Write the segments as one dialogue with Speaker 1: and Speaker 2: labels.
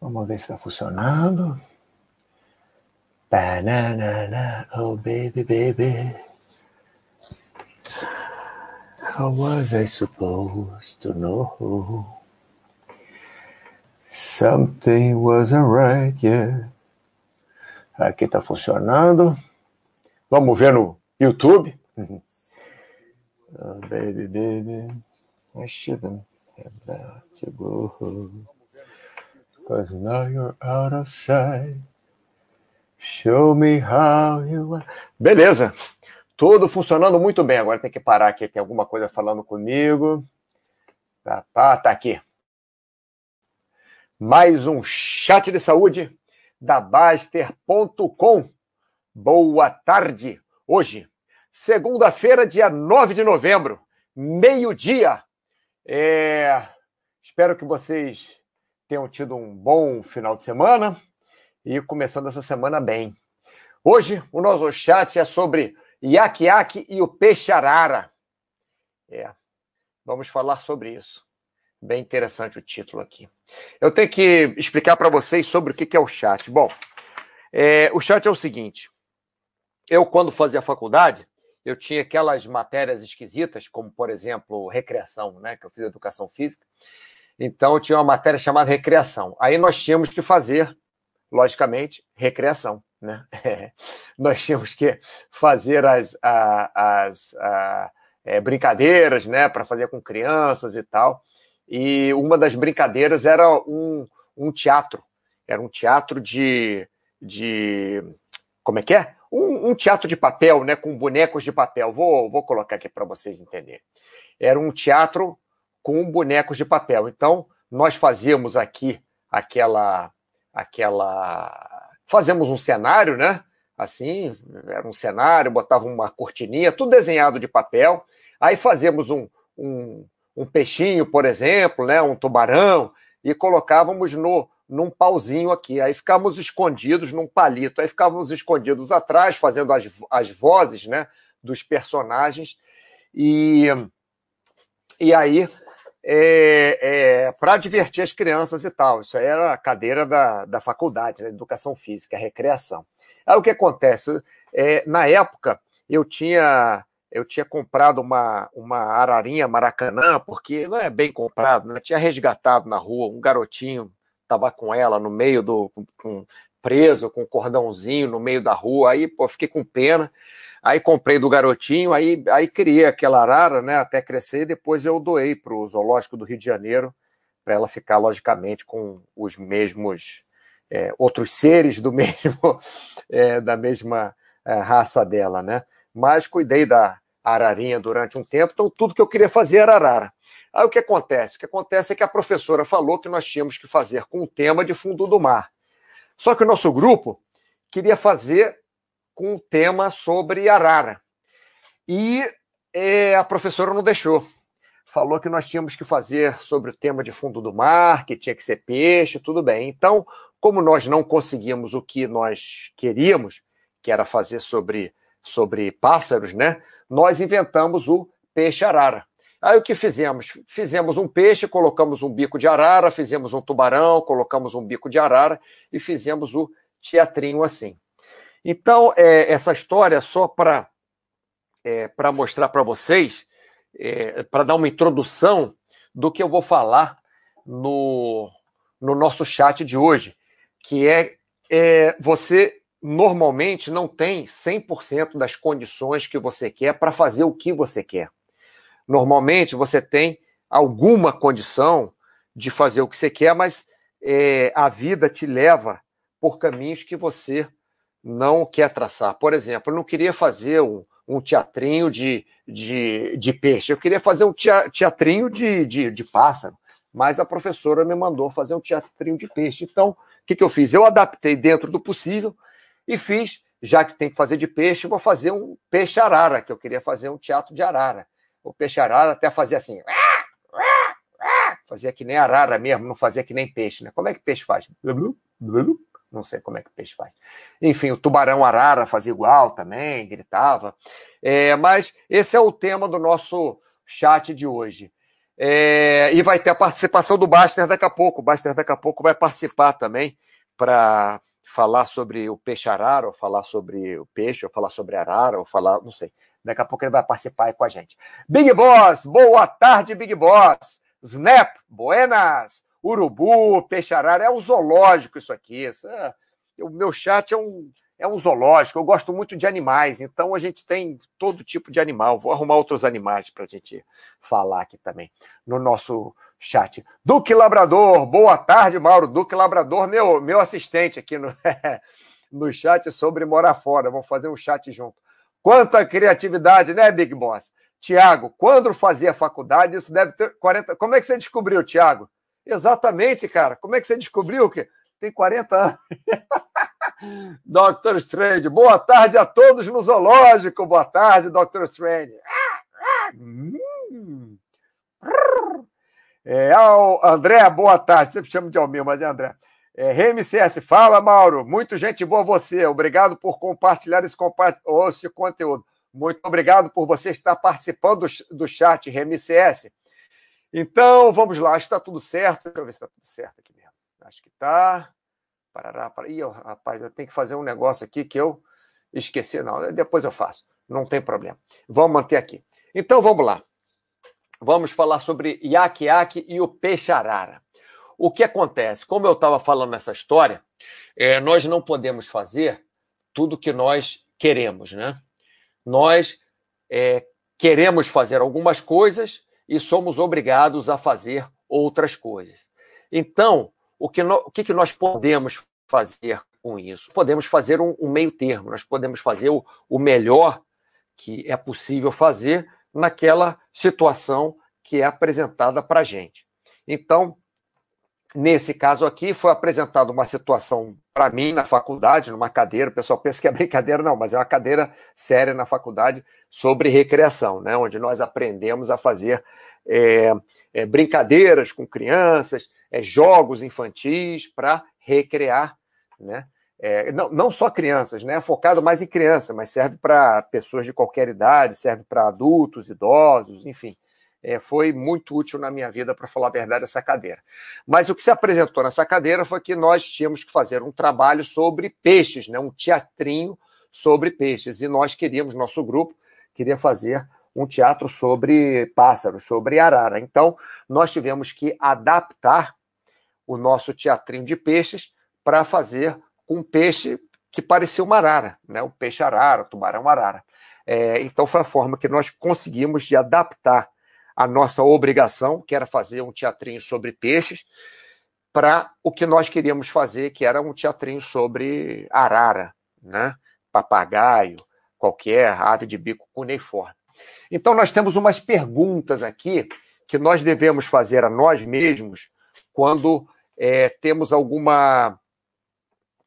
Speaker 1: Vamos ver se está funcionando. Banana, oh baby, baby. How was I supposed to know? Something wasn't right, yeah. Aqui está funcionando. Vamos ver no YouTube. Oh, baby, baby. I shouldn't now you're out of sight. Show me how you are. Beleza. Tudo funcionando muito bem. Agora tem que parar aqui. Tem alguma coisa falando comigo. Tá, tá, tá aqui. Mais um chat de saúde da Baster.com. Boa tarde. Hoje, segunda-feira, dia 9 de novembro, meio-dia. É... Espero que vocês tenham tido um bom final de semana e começando essa semana bem. Hoje, o nosso chat é sobre Iaquiaque e o peixe arara. É, vamos falar sobre isso. Bem interessante o título aqui. Eu tenho que explicar para vocês sobre o que é o chat. Bom, é, o chat é o seguinte: eu, quando fazia faculdade, eu tinha aquelas matérias esquisitas, como, por exemplo, recreação, né? Que eu fiz educação física. Então, tinha uma matéria chamada recreação. Aí nós tínhamos que fazer, logicamente, recreação. Né? nós tínhamos que fazer as, as, as é, brincadeiras né, para fazer com crianças e tal. E uma das brincadeiras era um, um teatro. Era um teatro de, de. Como é que é? Um, um, teatro de papel, né, com bonecos de papel. Vou, vou colocar aqui para vocês entenderem. Era um teatro com bonecos de papel. Então, nós fazíamos aqui aquela, aquela, fazemos um cenário, né? Assim, era um cenário, botava uma cortininha, tudo desenhado de papel. Aí fazíamos um, um, um peixinho, por exemplo, né? Um tubarão e colocávamos no, num pauzinho aqui. Aí ficávamos escondidos num palito. Aí ficávamos escondidos atrás, fazendo as, as vozes né, dos personagens. E, e aí, é, é, para divertir as crianças e tal. Isso aí era a cadeira da, da faculdade, né, Educação Física, Recreação. Aí o que acontece? É, na época, eu tinha eu tinha comprado uma, uma ararinha maracanã, porque não é bem comprado, né? tinha resgatado na rua um garotinho estava com ela no meio do. Com, preso, com um cordãozinho no meio da rua. Aí, pô, fiquei com pena. Aí comprei do garotinho, aí, aí criei aquela arara, né, até crescer, e depois eu doei para o Zoológico do Rio de Janeiro, para ela ficar, logicamente, com os mesmos é, outros seres do mesmo é, da mesma é, raça dela, né? Mas cuidei da ararinha durante um tempo, então tudo que eu queria fazer era arara. Aí o que acontece? O que acontece é que a professora falou que nós tínhamos que fazer com o tema de fundo do mar. Só que o nosso grupo queria fazer com o tema sobre arara. E é, a professora não deixou. Falou que nós tínhamos que fazer sobre o tema de fundo do mar, que tinha que ser peixe, tudo bem. Então, como nós não conseguimos o que nós queríamos, que era fazer sobre, sobre pássaros, né? Nós inventamos o peixe arara. Aí o que fizemos? Fizemos um peixe, colocamos um bico de arara, fizemos um tubarão, colocamos um bico de arara e fizemos o teatrinho assim. Então, é, essa história, só para é, mostrar para vocês, é, para dar uma introdução do que eu vou falar no, no nosso chat de hoje, que é, é você normalmente não tem 100% das condições que você quer para fazer o que você quer. Normalmente você tem alguma condição de fazer o que você quer, mas é, a vida te leva por caminhos que você não quer traçar. Por exemplo, eu não queria fazer um, um teatrinho de, de, de, peixe, eu queria fazer um teatrinho de, de, de, pássaro, mas a professora me mandou fazer um teatrinho de peixe. Então, o que, que eu fiz? Eu adaptei dentro do possível e fiz, já que tem que fazer de peixe, vou fazer um peixe arara, que eu queria fazer um teatro de arara o peixe arara até fazia assim. Fazia que nem arara mesmo, não fazia que nem peixe, né? Como é que peixe faz? Não sei como é que peixe faz. Enfim, o tubarão arara fazia igual também, gritava. É, mas esse é o tema do nosso chat de hoje. É, e vai ter a participação do Baster daqui a pouco. O Baster daqui a pouco vai participar também para falar sobre o peixe arara, ou falar sobre o peixe, ou falar sobre arara, ou falar, não sei. Daqui a pouco ele vai participar aí com a gente. Big Boss, boa tarde, Big Boss. Snap, buenas. Urubu, peixe arara, é um zoológico isso aqui. É, o meu chat é um, é um zoológico. Eu gosto muito de animais, então a gente tem todo tipo de animal. Vou arrumar outros animais para a gente falar aqui também no nosso chat. Duque Labrador, boa tarde, Mauro. Duque Labrador, meu, meu assistente aqui no, no chat sobre morar fora. Vamos fazer um chat junto. Quanta criatividade, né, Big Boss? Tiago, quando fazia faculdade, isso deve ter 40. Como é que você descobriu, Tiago? Exatamente, cara. Como é que você descobriu que tem 40 anos? Dr. Strange, boa tarde a todos no zoológico. Boa tarde, Dr. Strange. É, André, boa tarde. Sempre chamo de Almir, mas é André. É, RMCS, fala, Mauro. Muito gente boa você. Obrigado por compartilhar esse, compa esse conteúdo. Muito obrigado por você estar participando do, do chat RMCS. Então, vamos lá. Acho que está tudo certo. Deixa eu ver se está tudo certo aqui mesmo. Acho que está. Parará, parará. Ih, rapaz, eu tenho que fazer um negócio aqui que eu esqueci. Não, depois eu faço. Não tem problema. Vamos manter aqui. Então, vamos lá. Vamos falar sobre iaque-iaque e o peixe-arara. O que acontece? Como eu estava falando nessa história, é, nós não podemos fazer tudo que nós queremos, né? Nós é, queremos fazer algumas coisas e somos obrigados a fazer outras coisas. Então, o que, no, o que, que nós podemos fazer com isso? Podemos fazer um, um meio termo, nós podemos fazer o, o melhor que é possível fazer naquela situação que é apresentada para a gente. Então, nesse caso aqui, foi apresentada uma situação para mim na faculdade, numa cadeira, o pessoal pensa que é brincadeira, não, mas é uma cadeira séria na faculdade sobre recreação, né, onde nós aprendemos a fazer é, é, brincadeiras com crianças, é, jogos infantis para recrear, né? É, não, não só crianças, né? Focado mais em crianças, mas serve para pessoas de qualquer idade, serve para adultos, idosos, enfim. É, foi muito útil na minha vida, para falar a verdade, essa cadeira. Mas o que se apresentou nessa cadeira foi que nós tínhamos que fazer um trabalho sobre peixes, né? um teatrinho sobre peixes. E nós queríamos, nosso grupo, queria fazer um teatro sobre pássaros, sobre arara. Então, nós tivemos que adaptar o nosso teatrinho de peixes para fazer com um peixe que parecia uma arara, né? o peixe arara, o tubarão arara. É, então, foi a forma que nós conseguimos de adaptar a nossa obrigação, que era fazer um teatrinho sobre peixes, para o que nós queríamos fazer, que era um teatrinho sobre arara, né? papagaio, qualquer ave de bico cuneiforme. Então, nós temos umas perguntas aqui que nós devemos fazer a nós mesmos quando é, temos alguma,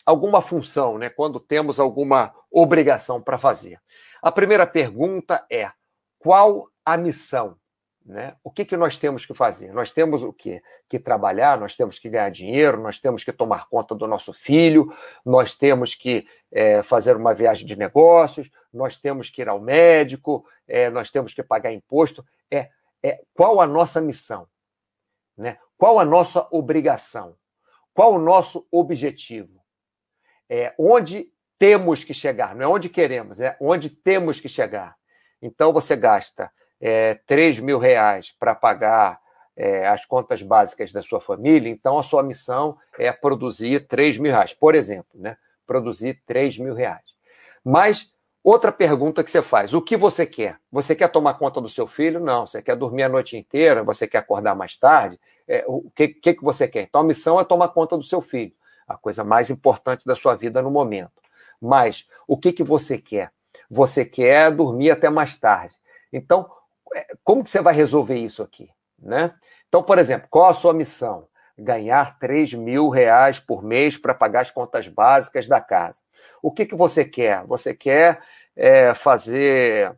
Speaker 1: alguma função, né? quando temos alguma obrigação para fazer. A primeira pergunta é: qual a missão? Né? O que, que nós temos que fazer? Nós temos o quê? Que trabalhar, nós temos que ganhar dinheiro, nós temos que tomar conta do nosso filho, nós temos que é, fazer uma viagem de negócios, nós temos que ir ao médico, é, nós temos que pagar imposto. É, é qual a nossa missão? Né? Qual a nossa obrigação? Qual o nosso objetivo? É, onde temos que chegar? Não é onde queremos, é onde temos que chegar. Então você gasta é, 3 mil reais para pagar é, as contas básicas da sua família, então a sua missão é produzir 3 mil reais, por exemplo, né? Produzir 3 mil reais. Mas outra pergunta que você faz: o que você quer? Você quer tomar conta do seu filho? Não. Você quer dormir a noite inteira? Você quer acordar mais tarde? É, o que, que, que você quer? Então a missão é tomar conta do seu filho, a coisa mais importante da sua vida no momento. Mas o que, que você quer? Você quer dormir até mais tarde. Então, é, como que você vai resolver isso aqui? Né? Então, por exemplo, qual a sua missão? Ganhar 3 mil reais por mês para pagar as contas básicas da casa. O que, que você quer? Você quer é, fazer.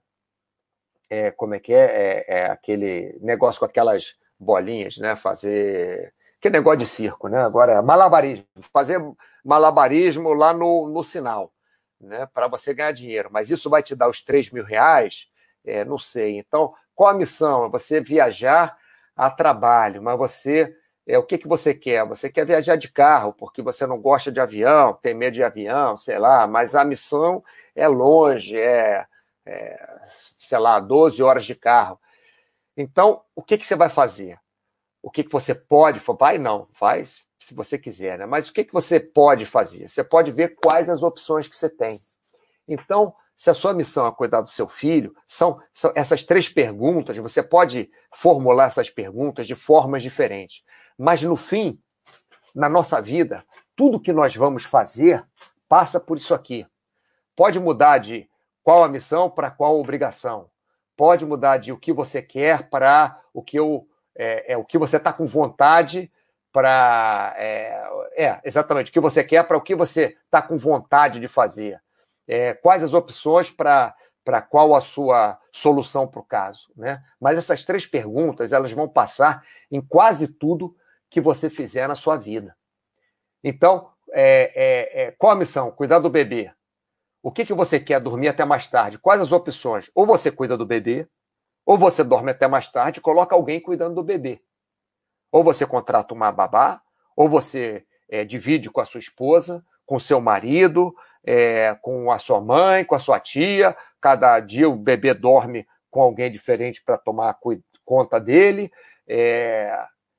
Speaker 1: É, como é que é? é? é? aquele negócio com aquelas bolinhas, né? Fazer. Que negócio de circo, né? Agora, malabarismo. Fazer malabarismo lá no, no sinal, né? Para você ganhar dinheiro. Mas isso vai te dar os 3 mil reais? É, não sei. Então, qual a missão? É você viajar a trabalho, mas você é o que, que você quer? Você quer viajar de carro porque você não gosta de avião, tem medo de avião, sei lá, mas a missão é longe, é, é sei lá, 12 horas de carro. Então, o que, que você vai fazer? O que, que você pode? Vai, não, faz se você quiser, né? Mas o que, que você pode fazer? Você pode ver quais as opções que você tem. Então, se a sua missão é cuidar do seu filho, são, são essas três perguntas, você pode formular essas perguntas de formas diferentes. Mas no fim, na nossa vida, tudo que nós vamos fazer passa por isso aqui. Pode mudar de qual a missão para qual a obrigação. Pode mudar de o que você quer para o que eu é, é o que você está com vontade para é, é, exatamente o que você quer para o que você está com vontade de fazer. É, quais as opções para para qual a sua solução para o caso, né? Mas essas três perguntas elas vão passar em quase tudo que você fizer na sua vida. Então, é, é, é, qual a missão? Cuidar do bebê. O que, que você quer dormir até mais tarde? Quais as opções? Ou você cuida do bebê, ou você dorme até mais tarde e coloca alguém cuidando do bebê. Ou você contrata uma babá, ou você é, divide com a sua esposa, com seu marido, é, com a sua mãe, com a sua tia. Cada dia o bebê dorme com alguém diferente para tomar conta dele. É,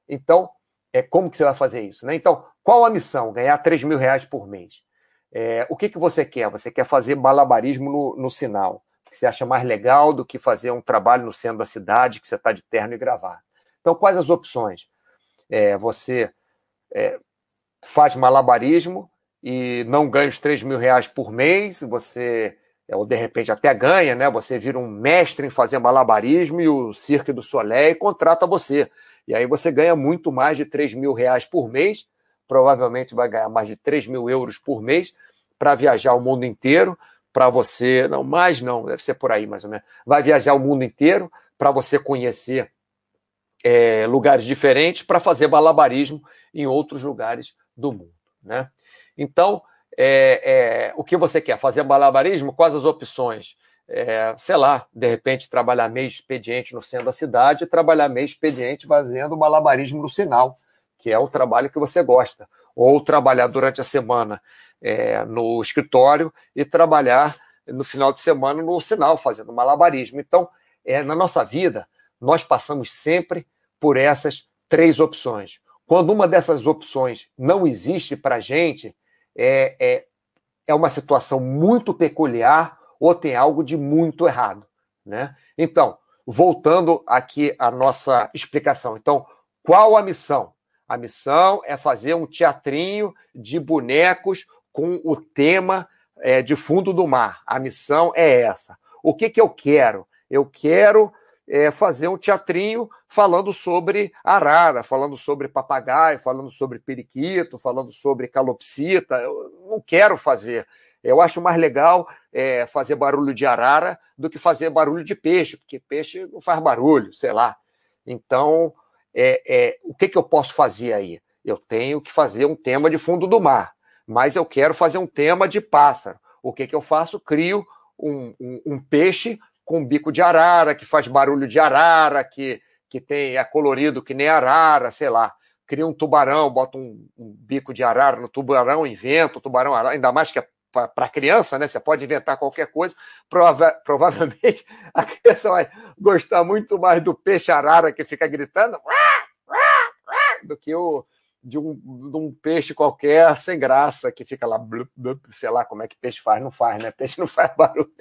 Speaker 1: então, é como que você vai fazer isso? Né? Então, qual a missão? Ganhar 3 mil reais por mês. É, o que, que você quer? Você quer fazer malabarismo no, no sinal, que você acha mais legal do que fazer um trabalho no centro da cidade, que você está de terno e gravar. Então, quais as opções? é, você é, faz malabarismo e não ganha os 3 mil reais por mês, você, é, ou de repente até ganha, né? Você vira um mestre em fazer malabarismo e o Cirque do Soleil contrata você. E aí você ganha muito mais de 3 mil reais por mês, provavelmente vai ganhar mais de 3 mil euros por mês para viajar o mundo inteiro, para você, não, mais não, deve ser por aí mais ou menos, vai viajar o mundo inteiro para você conhecer é, lugares diferentes para fazer malabarismo em outros lugares do mundo. Né? Então, é, é, o que você quer? Fazer malabarismo? Quais as opções? É, sei lá, de repente trabalhar meio expediente no centro da cidade e trabalhar meio expediente fazendo malabarismo no sinal, que é o trabalho que você gosta. Ou trabalhar durante a semana é, no escritório e trabalhar no final de semana no sinal, fazendo malabarismo. Então, é, na nossa vida, nós passamos sempre por essas três opções. Quando uma dessas opções não existe para a gente, é, é, é uma situação muito peculiar ou tem algo de muito errado. Né? Então, voltando aqui à nossa explicação. Então, qual a missão? A missão é fazer um teatrinho de bonecos com o tema é, de fundo do mar. A missão é essa. O que, que eu quero? Eu quero é, fazer um teatrinho falando sobre arara, falando sobre papagaio, falando sobre periquito, falando sobre calopsita. Eu não quero fazer. Eu acho mais legal é, fazer barulho de arara do que fazer barulho de peixe, porque peixe não faz barulho, sei lá. Então, é, é, o que, que eu posso fazer aí? Eu tenho que fazer um tema de fundo do mar, mas eu quero fazer um tema de pássaro. O que, que eu faço? Crio um, um, um peixe com bico de arara, que faz barulho de arara, que, que tem é colorido que nem arara, sei lá. Cria um tubarão, bota um, um bico de arara no tubarão, inventa o tubarão arara, ainda mais que é para criança, né? Você pode inventar qualquer coisa. Prova provavelmente a criança vai gostar muito mais do peixe arara que fica gritando do que o de um, de um peixe qualquer sem graça que fica lá, blup, blup, sei lá como é que peixe faz, não faz, né? Peixe não faz barulho.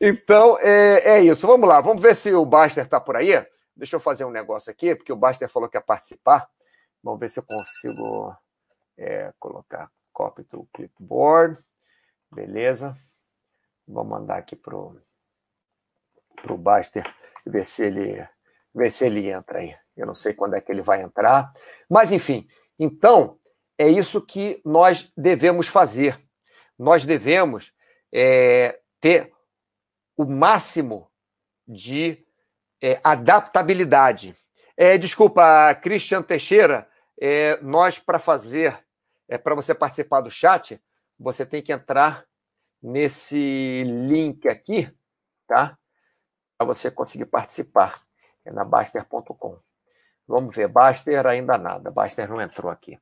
Speaker 1: Então, é, é isso. Vamos lá, vamos ver se o Baster está por aí. Deixa eu fazer um negócio aqui, porque o Baster falou que ia participar. Vamos ver se eu consigo é, colocar copy do clipboard. Beleza. Vou mandar aqui pro pro Baster ver se ele ver se ele entra aí. Eu não sei quando é que ele vai entrar, mas enfim. Então é isso que nós devemos fazer. Nós devemos é, ter o máximo de é, adaptabilidade. É, desculpa, Christian Teixeira, é, nós para fazer, é, para você participar do chat, você tem que entrar nesse link aqui, tá? Para você conseguir participar. É na Baster.com. Vamos ver, Baster ainda nada. Baster não entrou aqui.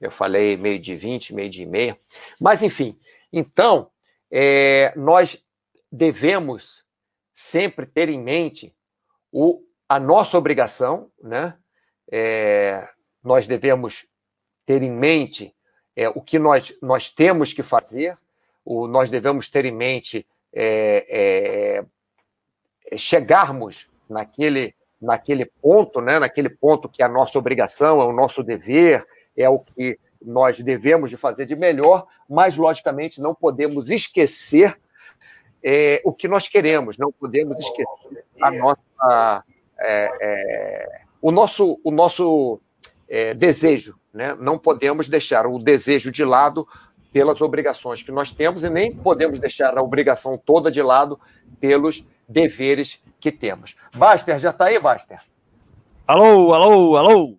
Speaker 1: Eu falei meio de 20, meio de meia. Mas, enfim, então, é, nós devemos sempre ter em mente o, a nossa obrigação, né? É, nós devemos ter em mente é, o que nós, nós temos que fazer, o, nós devemos ter em mente é, é, chegarmos naquele, naquele ponto, né? naquele ponto que é a nossa obrigação, é o nosso dever, é o que nós devemos de fazer de melhor, mas, logicamente, não podemos esquecer é, o que nós queremos, não podemos esquecer a nossa, é, é, o nosso, o nosso é, desejo. Né? Não podemos deixar o desejo de lado pelas obrigações que nós temos e nem podemos deixar a obrigação toda de lado pelos deveres que temos. Baster, já está aí, Baster?
Speaker 2: Alô, alô, alô!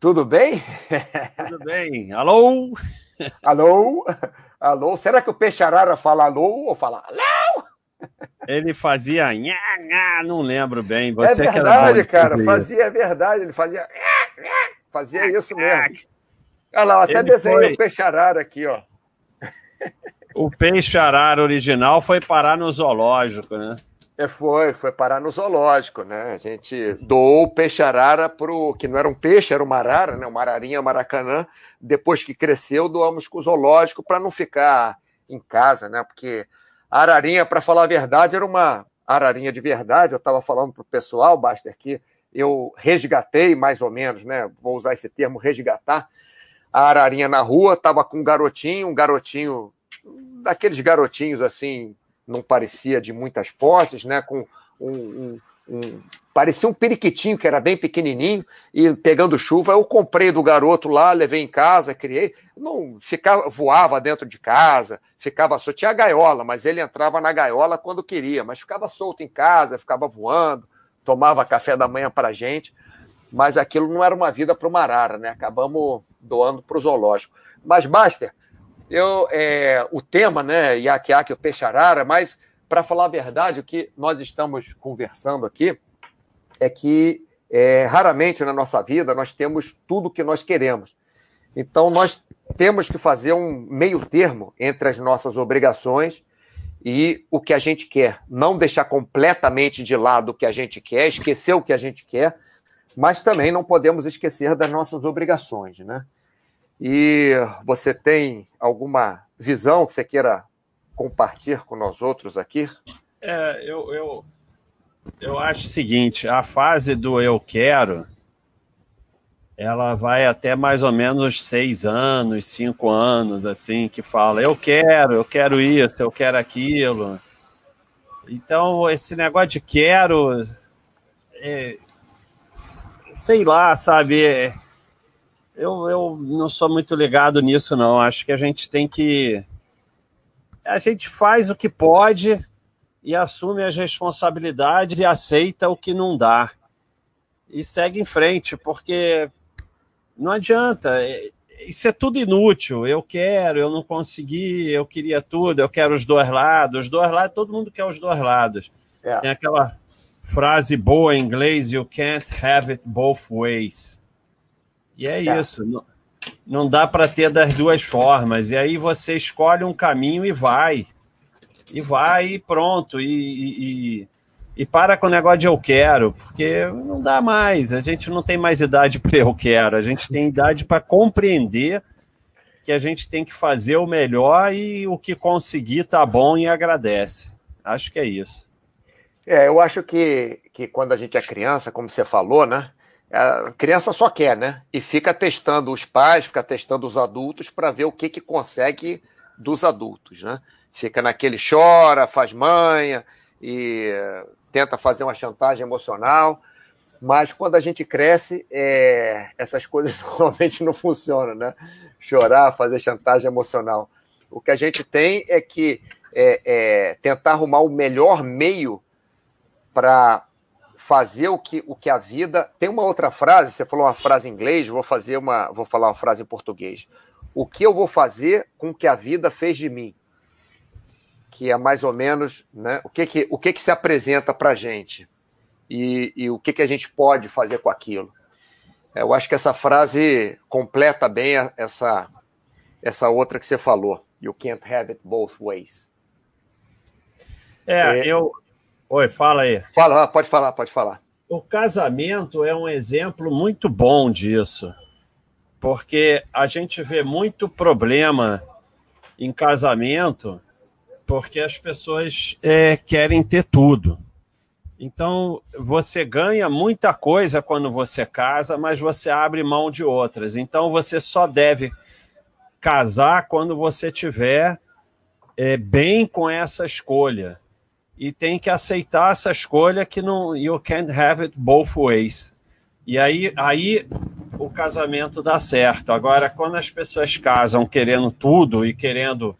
Speaker 1: Tudo bem?
Speaker 2: Tudo bem. Alô?
Speaker 1: Alô? Alô? Será que o peixe arara fala alô ou fala alô?
Speaker 2: Ele fazia nha, nha, não lembro bem.
Speaker 1: Você é verdade, cara. Fazia, é verdade. Ele fazia fazia isso mesmo. Olha lá, até Ele desenhei foi... o peixe arara aqui, ó.
Speaker 2: O peixe arara original foi parar no zoológico, né?
Speaker 1: É, foi, foi parar no zoológico, né? A gente doou o peixe arara pro que não era um peixe, era uma arara, né? Uma ararinha maracanã. Depois que cresceu, doamos com o zoológico para não ficar em casa, né? Porque a ararinha, para falar a verdade, era uma ararinha de verdade. Eu estava falando pro pessoal, Baster, que eu resgatei mais ou menos, né? Vou usar esse termo resgatar. A ararinha na rua estava com um garotinho, um garotinho daqueles garotinhos assim não parecia de muitas posses, né? Com um, um, um, parecia um periquitinho que era bem pequenininho e pegando chuva eu comprei do garoto lá, levei em casa, criei, não ficava voava dentro de casa, ficava solto, tinha gaiola, mas ele entrava na gaiola quando queria, mas ficava solto em casa, ficava voando, tomava café da manhã para gente, mas aquilo não era uma vida para o Marara, né? Acabamos doando para o zoológico. Mas Master, eu, é, o tema, né, Iaquiaque, o peixe-arara, mas, para falar a verdade, o que nós estamos conversando aqui é que é, raramente na nossa vida nós temos tudo o que nós queremos. Então, nós temos que fazer um meio termo entre as nossas obrigações e o que a gente quer. Não deixar completamente de lado o que a gente quer, esquecer o que a gente quer, mas também não podemos esquecer das nossas obrigações, né? E você tem alguma visão que você queira compartilhar com nós outros aqui?
Speaker 2: É, eu, eu, eu acho o seguinte: a fase do eu quero ela vai até mais ou menos seis anos, cinco anos, assim, que fala eu quero, eu quero isso, eu quero aquilo. Então, esse negócio de quero, é, sei lá, sabe? É, eu, eu não sou muito ligado nisso, não. Acho que a gente tem que. A gente faz o que pode e assume as responsabilidades e aceita o que não dá. E segue em frente, porque não adianta. É, isso é tudo inútil. Eu quero, eu não consegui, eu queria tudo, eu quero os dois lados. Os dois lados, todo mundo quer os dois lados. É. Tem aquela frase boa em inglês: You can't have it both ways. E é, é. isso. Não, não dá para ter das duas formas. E aí você escolhe um caminho e vai. E vai e pronto. E, e, e para com o negócio de eu quero, porque não dá mais. A gente não tem mais idade para eu quero. A gente tem idade para compreender que a gente tem que fazer o melhor e o que conseguir tá bom e agradece. Acho que é isso.
Speaker 1: É, eu acho que, que quando a gente é criança, como você falou, né? A criança só quer, né? E fica testando os pais, fica testando os adultos para ver o que, que consegue dos adultos, né? Fica naquele chora, faz manha e tenta fazer uma chantagem emocional. Mas quando a gente cresce, é... essas coisas normalmente não funcionam, né? Chorar, fazer chantagem emocional. O que a gente tem é que é, é tentar arrumar o melhor meio para fazer o que, o que a vida. Tem uma outra frase, você falou uma frase em inglês, vou fazer uma, vou falar uma frase em português. O que eu vou fazer com o que a vida fez de mim? Que é mais ou menos, né? O que que, o que, que se apresenta para gente? e, e o que, que a gente pode fazer com aquilo. Eu acho que essa frase completa bem essa, essa outra que você falou. You can't have it both ways.
Speaker 2: É, é, eu. Oi, fala aí.
Speaker 1: Fala, pode falar, pode falar.
Speaker 2: O casamento é um exemplo muito bom disso, porque a gente vê muito problema em casamento porque as pessoas é, querem ter tudo. Então, você ganha muita coisa quando você casa, mas você abre mão de outras. Então, você só deve casar quando você tiver é, bem com essa escolha. E tem que aceitar essa escolha que não you can't have it both ways. E aí, aí o casamento dá certo. Agora, quando as pessoas casam querendo tudo e querendo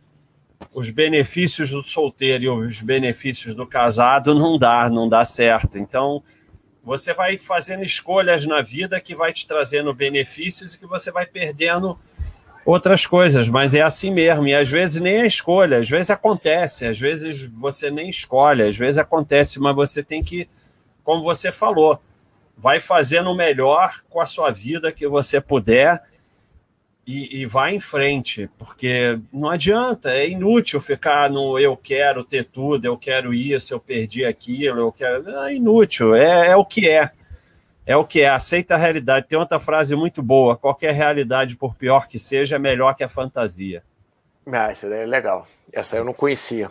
Speaker 2: os benefícios do solteiro e os benefícios do casado, não dá, não dá certo. Então, você vai fazendo escolhas na vida que vai te trazendo benefícios e que você vai perdendo outras coisas, mas é assim mesmo. E às vezes nem é escolha, às vezes acontece, às vezes você nem escolhe, às vezes acontece, mas você tem que, como você falou, vai fazendo o melhor com a sua vida que você puder e, e vai em frente, porque não adianta, é inútil ficar no eu quero ter tudo, eu quero isso, eu perdi aquilo, eu quero. É inútil, é, é o que é é o que é, aceita a realidade. Tem outra frase muito boa: qualquer realidade, por pior que seja, é melhor que a fantasia.
Speaker 1: Ah, essa é legal. Essa eu não conhecia.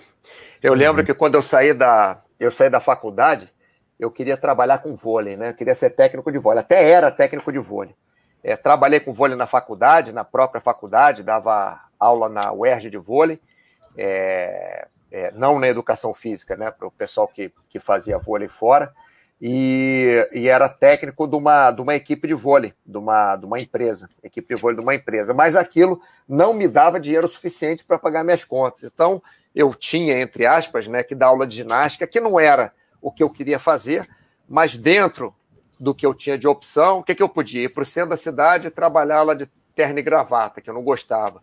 Speaker 1: Eu uhum. lembro que quando eu saí da, eu saí da faculdade, eu queria trabalhar com vôlei, né? Eu queria ser técnico de vôlei. Até era técnico de vôlei. É, trabalhei com vôlei na faculdade, na própria faculdade, dava aula na UERJ de vôlei, é, é, não na educação física, né? Para o pessoal que, que fazia vôlei fora e, e, era técnico de uma, de uma equipe de vôlei, de uma, de uma empresa, equipe de vôlei de uma empresa. Mas aquilo não me dava dinheiro suficiente para pagar minhas contas. Então, eu tinha, entre aspas, né, que dar aula de ginástica, que não era o que eu queria fazer, mas dentro do que eu tinha de opção, o que, que eu podia? Ir para o centro da cidade e trabalhar lá de terno e gravata, que eu não gostava.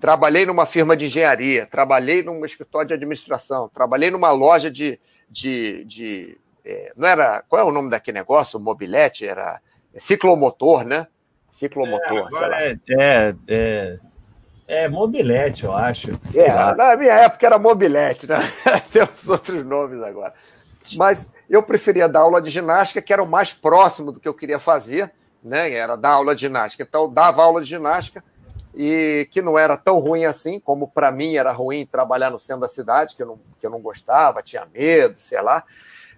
Speaker 1: Trabalhei numa firma de engenharia, trabalhei num escritório de administração, trabalhei numa loja de, de, de é, não era. Qual é o nome daquele negócio? Mobilete? Era ciclomotor, né? Ciclomotor.
Speaker 2: É, é, é, é, é, mobilete, eu acho.
Speaker 1: É, na minha época era mobilete, né? Tem os outros nomes agora. Mas eu preferia dar aula de ginástica, que era o mais próximo do que eu queria fazer, né? Era dar aula de ginástica. Então, eu dava aula de ginástica e que não era tão ruim assim, como para mim era ruim trabalhar no centro da cidade, que eu não, que eu não gostava, tinha medo, sei lá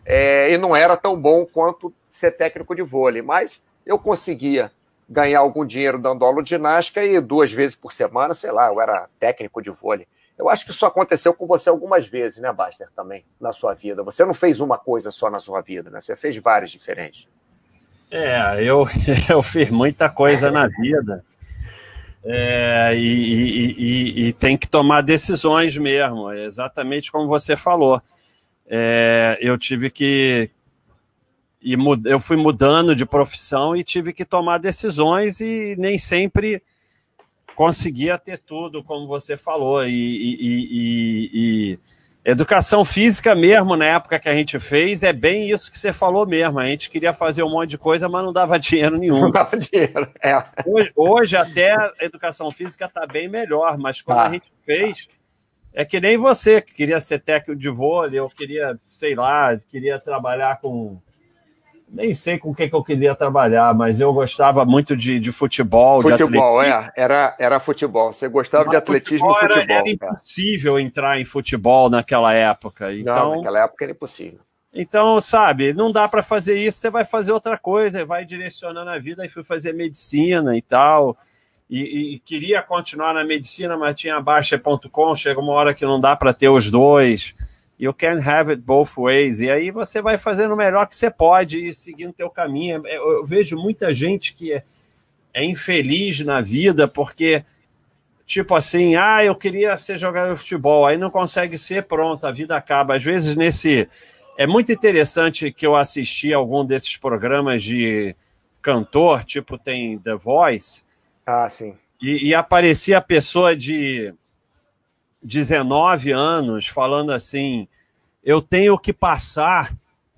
Speaker 1: é, e não era tão bom quanto ser técnico de vôlei, mas eu conseguia ganhar algum dinheiro dando aula de ginástica e duas vezes por semana, sei lá, eu era técnico de vôlei. Eu acho que isso aconteceu com você algumas vezes, né, Baster, também, na sua vida. Você não fez uma coisa só na sua vida, né? Você fez várias diferentes.
Speaker 2: É, eu, eu fiz muita coisa na vida. É, e, e, e, e, tem que tomar decisões mesmo, exatamente como você falou é, eu tive que. E eu fui mudando de profissão e tive que tomar decisões e nem sempre conseguia ter tudo, como você falou. E, e, e, e, educação física mesmo, na época que a gente fez, é bem isso que você falou mesmo. A gente queria fazer um monte de coisa, mas não dava dinheiro nenhum. Não dava dinheiro, é. Hoje, hoje até a educação física está bem melhor, mas quando ah. a gente fez é que nem você, que queria ser técnico de vôlei, eu queria, sei lá, queria trabalhar com. Nem sei com o que, que eu queria trabalhar, mas eu gostava muito de, de futebol.
Speaker 1: Futebol, de é. Era, era futebol. Você gostava mas de atletismo e futebol. Era,
Speaker 2: era impossível entrar em futebol naquela época. Então,
Speaker 1: Não, naquela época era impossível.
Speaker 2: Então, sabe, não dá para fazer isso, você vai fazer outra coisa, vai direcionando a vida. Aí fui fazer medicina e tal e, e, queria continuar na medicina, mas tinha baixa.com, chega uma hora que não dá para ter os dois. You can have it both ways. E aí você vai fazendo o melhor que você pode e seguindo teu caminho. Eu, eu vejo muita gente que é, é, infeliz na vida porque, tipo assim, ah, eu queria ser jogador de futebol, aí não consegue ser, pronto, a vida acaba. Às vezes nesse... É muito interessante que eu assisti algum desses programas de cantor, tipo tem The Voice,
Speaker 1: ah, sim.
Speaker 2: E, e aparecia a pessoa de 19 anos falando assim: eu tenho que passar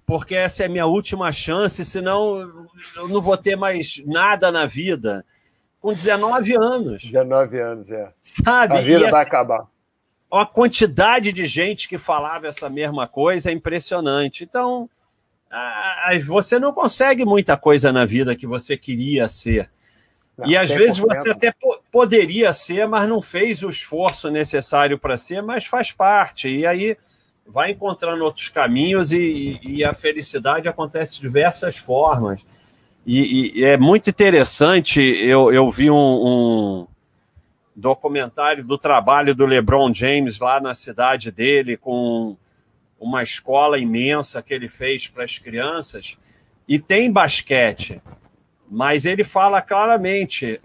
Speaker 2: porque essa é a minha última chance, senão eu não vou ter mais nada na vida. Com 19 anos.
Speaker 1: 19 anos, é.
Speaker 2: Sabe?
Speaker 1: A vida vai assim, acabar.
Speaker 2: A quantidade de gente que falava essa mesma coisa é impressionante. Então, você não consegue muita coisa na vida que você queria ser. Não, e às vezes você até poderia ser, mas não fez o esforço necessário para ser, mas faz parte. E aí vai encontrando outros caminhos e, e a felicidade acontece de diversas formas. E, e é muito interessante, eu, eu vi um, um, documentário do trabalho do LeBron James lá na cidade dele, com uma escola imensa que ele fez para as crianças, e tem basquete, mas ele fala claramente: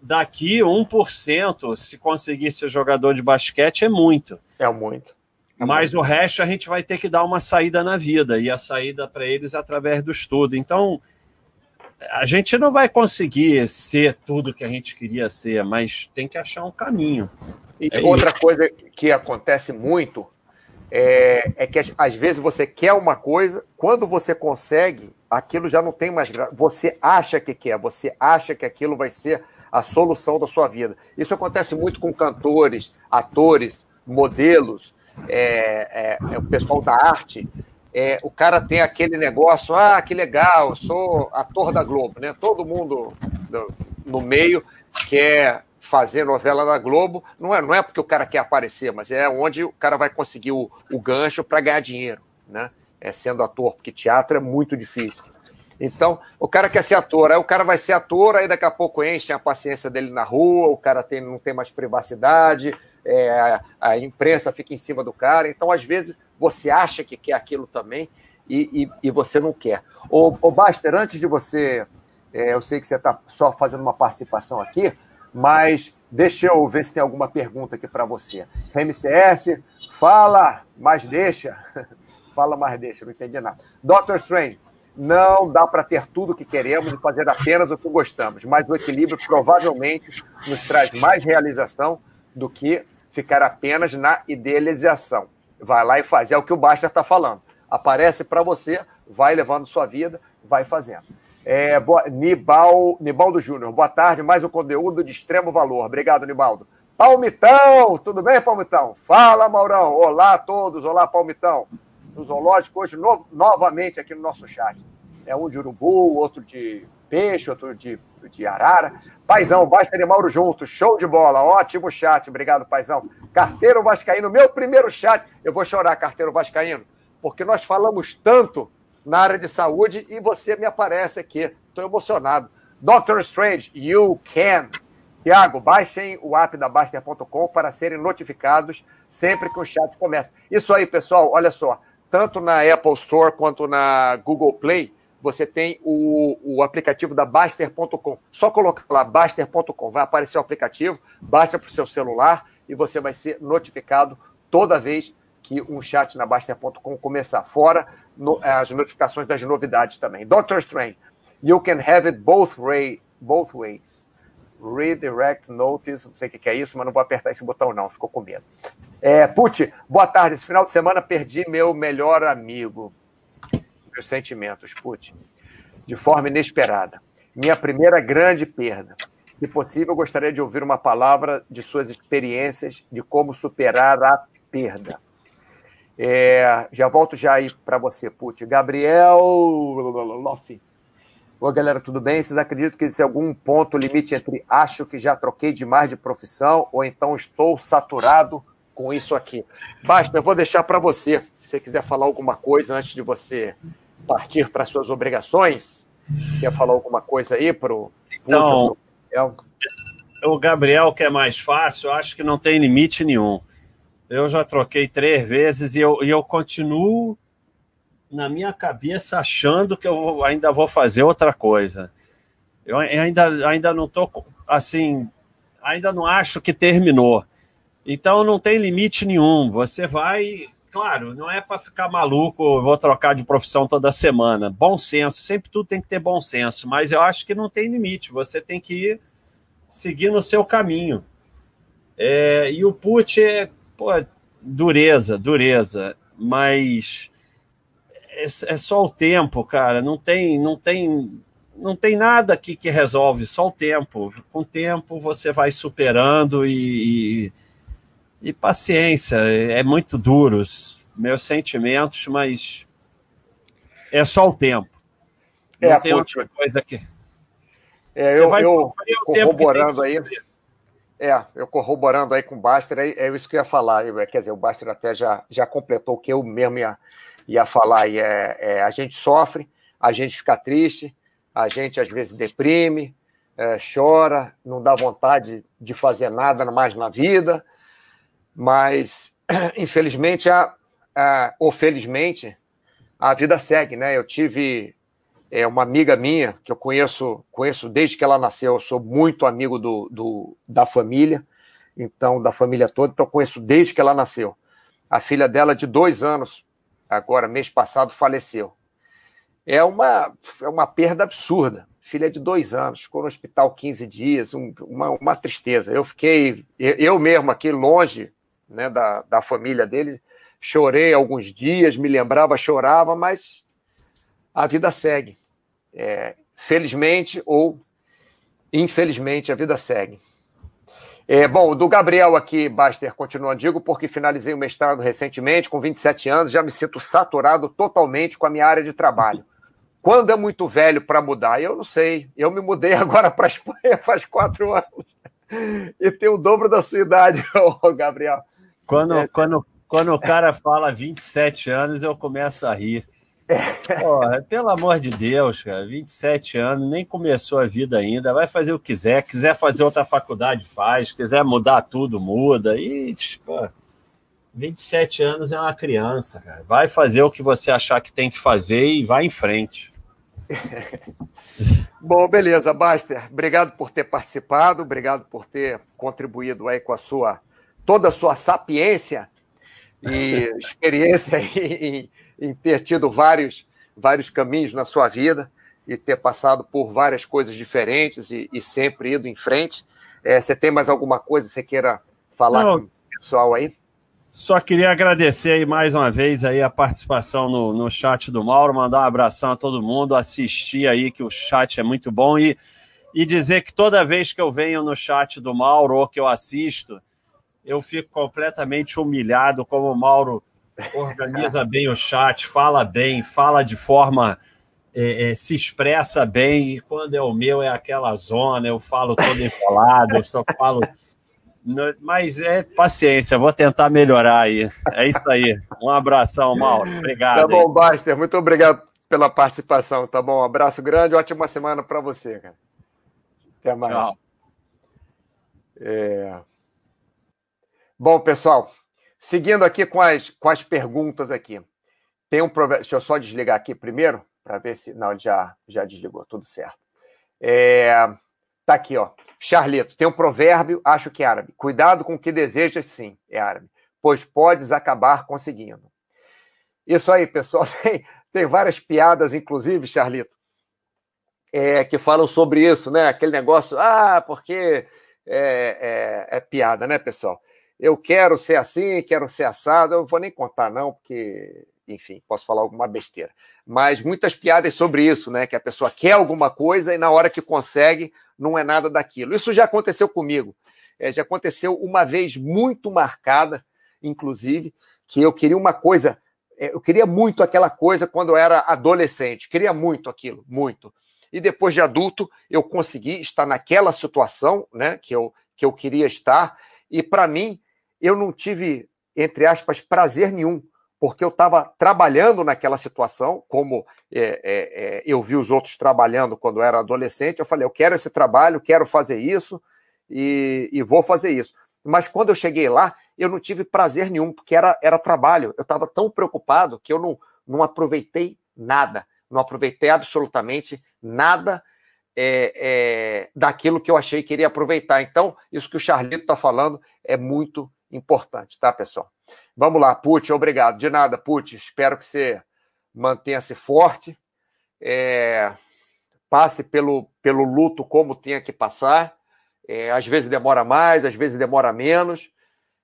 Speaker 2: daqui 1%, se conseguir ser jogador de basquete, é muito.
Speaker 1: É muito.
Speaker 2: Mas o resto a gente vai ter que dar uma saída na vida, e a saída para eles é através do estudo. Então, a gente não vai conseguir ser tudo que a gente queria ser, mas tem que achar um caminho.
Speaker 1: E é outra isso. coisa que acontece muito é, é, que às vezes você quer uma coisa, quando você consegue, aquilo já não tem mais graça. Você acha que quer, você acha que aquilo vai ser a solução da sua vida. Isso acontece muito com cantores, atores, modelos é, é, é o pessoal da arte, é, o cara tem aquele negócio, ah, que legal, eu sou ator da Globo, né? Todo mundo no meio quer fazer novela da Globo, não é, não é porque o cara quer aparecer, mas é onde o cara vai conseguir o, o gancho para ganhar dinheiro, né? É sendo ator, porque teatro é muito difícil. Então, o cara quer ser ator, aí o cara vai ser ator, aí daqui a pouco enche a paciência dele na rua, o cara tem, não tem mais privacidade, é, a imprensa fica em cima do cara. Então, às vezes, você acha que quer aquilo também e, e, e você não quer. Ô Baster, antes de você. É, eu sei que você está só fazendo uma participação aqui, mas deixa eu ver se tem alguma pergunta aqui para você. MCS, fala, mas deixa. fala, mas deixa, não entendi nada. Doctor Strange, não dá para ter tudo o que queremos e fazer apenas o que gostamos, mas o equilíbrio provavelmente nos traz mais realização do que ficar apenas na idealização. Vai lá e faz. É o que o Basta está falando. Aparece para você, vai levando sua vida, vai fazendo. É, boa, Nibal, Nibaldo Júnior, boa tarde. Mais um conteúdo de extremo valor. Obrigado, Nibaldo. Palmitão, tudo bem, Palmitão? Fala, Maurão. Olá a todos. Olá, Palmitão. No Zoológico, hoje, no, novamente aqui no nosso chat. É um de urubu, outro de peixe, outro de, de arara. Paizão, Basta e Mauro junto, show de bola, ótimo chat, obrigado, Paizão. Carteiro Vascaíno, meu primeiro chat, eu vou chorar, Carteiro Vascaíno, porque nós falamos tanto na área de saúde e você me aparece aqui, estou emocionado. Doctor Strange, you can. Tiago, baixem o app da Baster.com para serem notificados sempre que o chat começa. Isso aí, pessoal, olha só, tanto na Apple Store quanto na Google Play, você tem o, o aplicativo da Baster.com. Só coloca lá Baster.com, vai aparecer o aplicativo, baixa para o seu celular e você vai ser notificado toda vez que um chat na Baster.com começar. Fora no, as notificações das novidades também. Doctor Strange, you can have it both, way, both ways. Redirect Notice, não sei o que é isso, mas não vou apertar esse botão não, ficou com medo. É, boa tarde. Esse final de semana perdi meu melhor amigo meus sentimentos, Putin, de forma inesperada. Minha primeira grande perda. Se possível, gostaria de ouvir uma palavra de suas experiências de como superar a perda. É, já volto já aí para você, Putin. Gabriel Loff. Oi, galera, tudo bem? Vocês acreditam que existe algum ponto limite entre acho que já troquei demais de profissão ou então estou saturado com isso aqui? Basta, eu vou deixar para você, se você quiser falar alguma coisa antes de você partir para suas obrigações? Quer falar alguma coisa aí para o.
Speaker 2: Então, o Gabriel, que é mais fácil, acho que não tem limite nenhum. Eu já troquei três vezes e eu, e eu continuo na minha cabeça achando que eu ainda vou fazer outra coisa. Eu ainda, ainda não estou assim, ainda não acho que terminou. Então não tem limite nenhum. Você vai claro, não é para ficar maluco, vou trocar de profissão toda semana. Bom senso, sempre tudo tem que ter bom senso, mas eu acho que não tem limite, você tem que ir seguindo o seu caminho. É, e o put é, pô, dureza, dureza, mas é, é só o tempo, cara. Não tem, não tem, não tem nada aqui que resolve. Só o tempo. Com o tempo você vai superando e, e, e paciência. É muito duro meus sentimentos, mas é só o tempo. Não é, tem outra coisa aqui.
Speaker 1: É, Você eu, vai eu corroborando aí. É, eu corroborando aí com o Baster, é, é isso que eu ia falar. Quer dizer, o Baster até já, já completou o que eu mesmo ia, ia falar. E é, é, a gente sofre, a gente fica triste, a gente às vezes deprime, é, chora, não dá vontade de fazer nada mais na vida, mas infelizmente a, ah, ou felizmente, a vida segue, né? Eu tive é, uma amiga minha que eu conheço, conheço desde que ela nasceu, eu sou muito amigo do, do, da família, então, da família toda, então eu conheço desde que ela nasceu. A filha dela, de dois anos, agora, mês passado, faleceu. É uma, é uma perda absurda. Filha de dois anos, ficou no hospital 15 dias, um, uma, uma tristeza. Eu fiquei, eu mesmo aqui longe né, da, da família dele, chorei alguns dias, me lembrava, chorava, mas a vida segue. É, felizmente ou infelizmente, a vida segue. É, bom, do Gabriel aqui, Baster, continua, digo, porque finalizei o mestrado recentemente, com 27 anos, já me sinto saturado totalmente com a minha área de trabalho. Quando é muito velho para mudar? Eu não sei. Eu me mudei agora para a Espanha faz quatro anos. E tenho o dobro da sua idade, Gabriel.
Speaker 2: Quando, é, quando quando o cara fala 27 anos, eu começo a rir. Porra, pelo amor de Deus, cara, 27 anos, nem começou a vida ainda, vai fazer o que quiser, quiser fazer outra faculdade, faz, quiser mudar tudo, muda. E, pô, 27 anos é uma criança, cara. Vai fazer o que você achar que tem que fazer e vai em frente.
Speaker 1: Bom, beleza, Baster. Obrigado por ter participado, obrigado por ter contribuído aí com a sua toda a sua sapiência e experiência em, em, ter tido vários, vários caminhos na sua vida e ter passado por várias coisas diferentes e, e sempre ido em frente. É, você tem mais alguma coisa que você queira falar Não, com o pessoal aí?
Speaker 2: Só queria agradecer aí mais uma vez aí a participação no, no chat do Mauro, mandar um abração a todo mundo, assistir aí que o chat é muito bom e, e dizer que toda vez que eu venho no chat do Mauro ou que eu assisto, eu fico completamente humilhado como o Mauro organiza bem o chat, fala bem, fala de forma. É, é, se expressa bem, e quando é o meu é aquela zona, eu falo todo enrolado, eu só falo. Mas é paciência, vou tentar melhorar aí. É isso aí. Um abração, Mauro. Obrigado.
Speaker 1: Tá bom, aí. Baster. Muito obrigado pela participação, tá bom? Um abraço grande, ótima semana para você, cara. Até mais. Tchau. É... Bom, pessoal, seguindo aqui com as, com as perguntas aqui. Tem um provérbio. Deixa eu só desligar aqui primeiro, para ver se. Não, já, já desligou, tudo certo. É... Tá aqui, ó. Charlito, tem um provérbio, acho que é árabe. Cuidado com o que desejas, sim, é árabe, pois podes acabar conseguindo. Isso aí, pessoal. Tem, tem várias piadas, inclusive, Charlito, é, que falam sobre isso, né? Aquele negócio, ah, porque é, é, é piada, né, pessoal? Eu quero ser assim, quero ser assado. Eu vou nem contar, não, porque, enfim, posso falar alguma besteira. Mas muitas piadas sobre isso, né? Que a pessoa quer alguma coisa e na hora que consegue, não é nada daquilo. Isso já aconteceu comigo. É, já aconteceu uma vez muito marcada, inclusive, que eu queria uma coisa, é, eu queria muito aquela coisa quando eu era adolescente, queria muito aquilo, muito. E depois de adulto, eu consegui estar naquela situação, né, que eu, que eu queria estar, e para mim eu não tive, entre aspas, prazer nenhum, porque eu estava trabalhando naquela situação, como é, é, é, eu vi os outros trabalhando quando eu era adolescente. Eu falei, eu quero esse trabalho, quero fazer isso e, e vou fazer isso. Mas quando eu cheguei lá, eu não tive prazer nenhum, porque era, era trabalho. Eu estava tão preocupado que eu não, não aproveitei nada, não aproveitei absolutamente nada é, é, daquilo que eu achei que iria aproveitar. Então, isso que o Charlito está falando é muito importante, tá, pessoal? Vamos lá, Put, obrigado. De nada, Put. Espero que você mantenha-se forte, é, passe pelo, pelo luto como tenha que passar. É, às vezes demora mais, às vezes demora menos.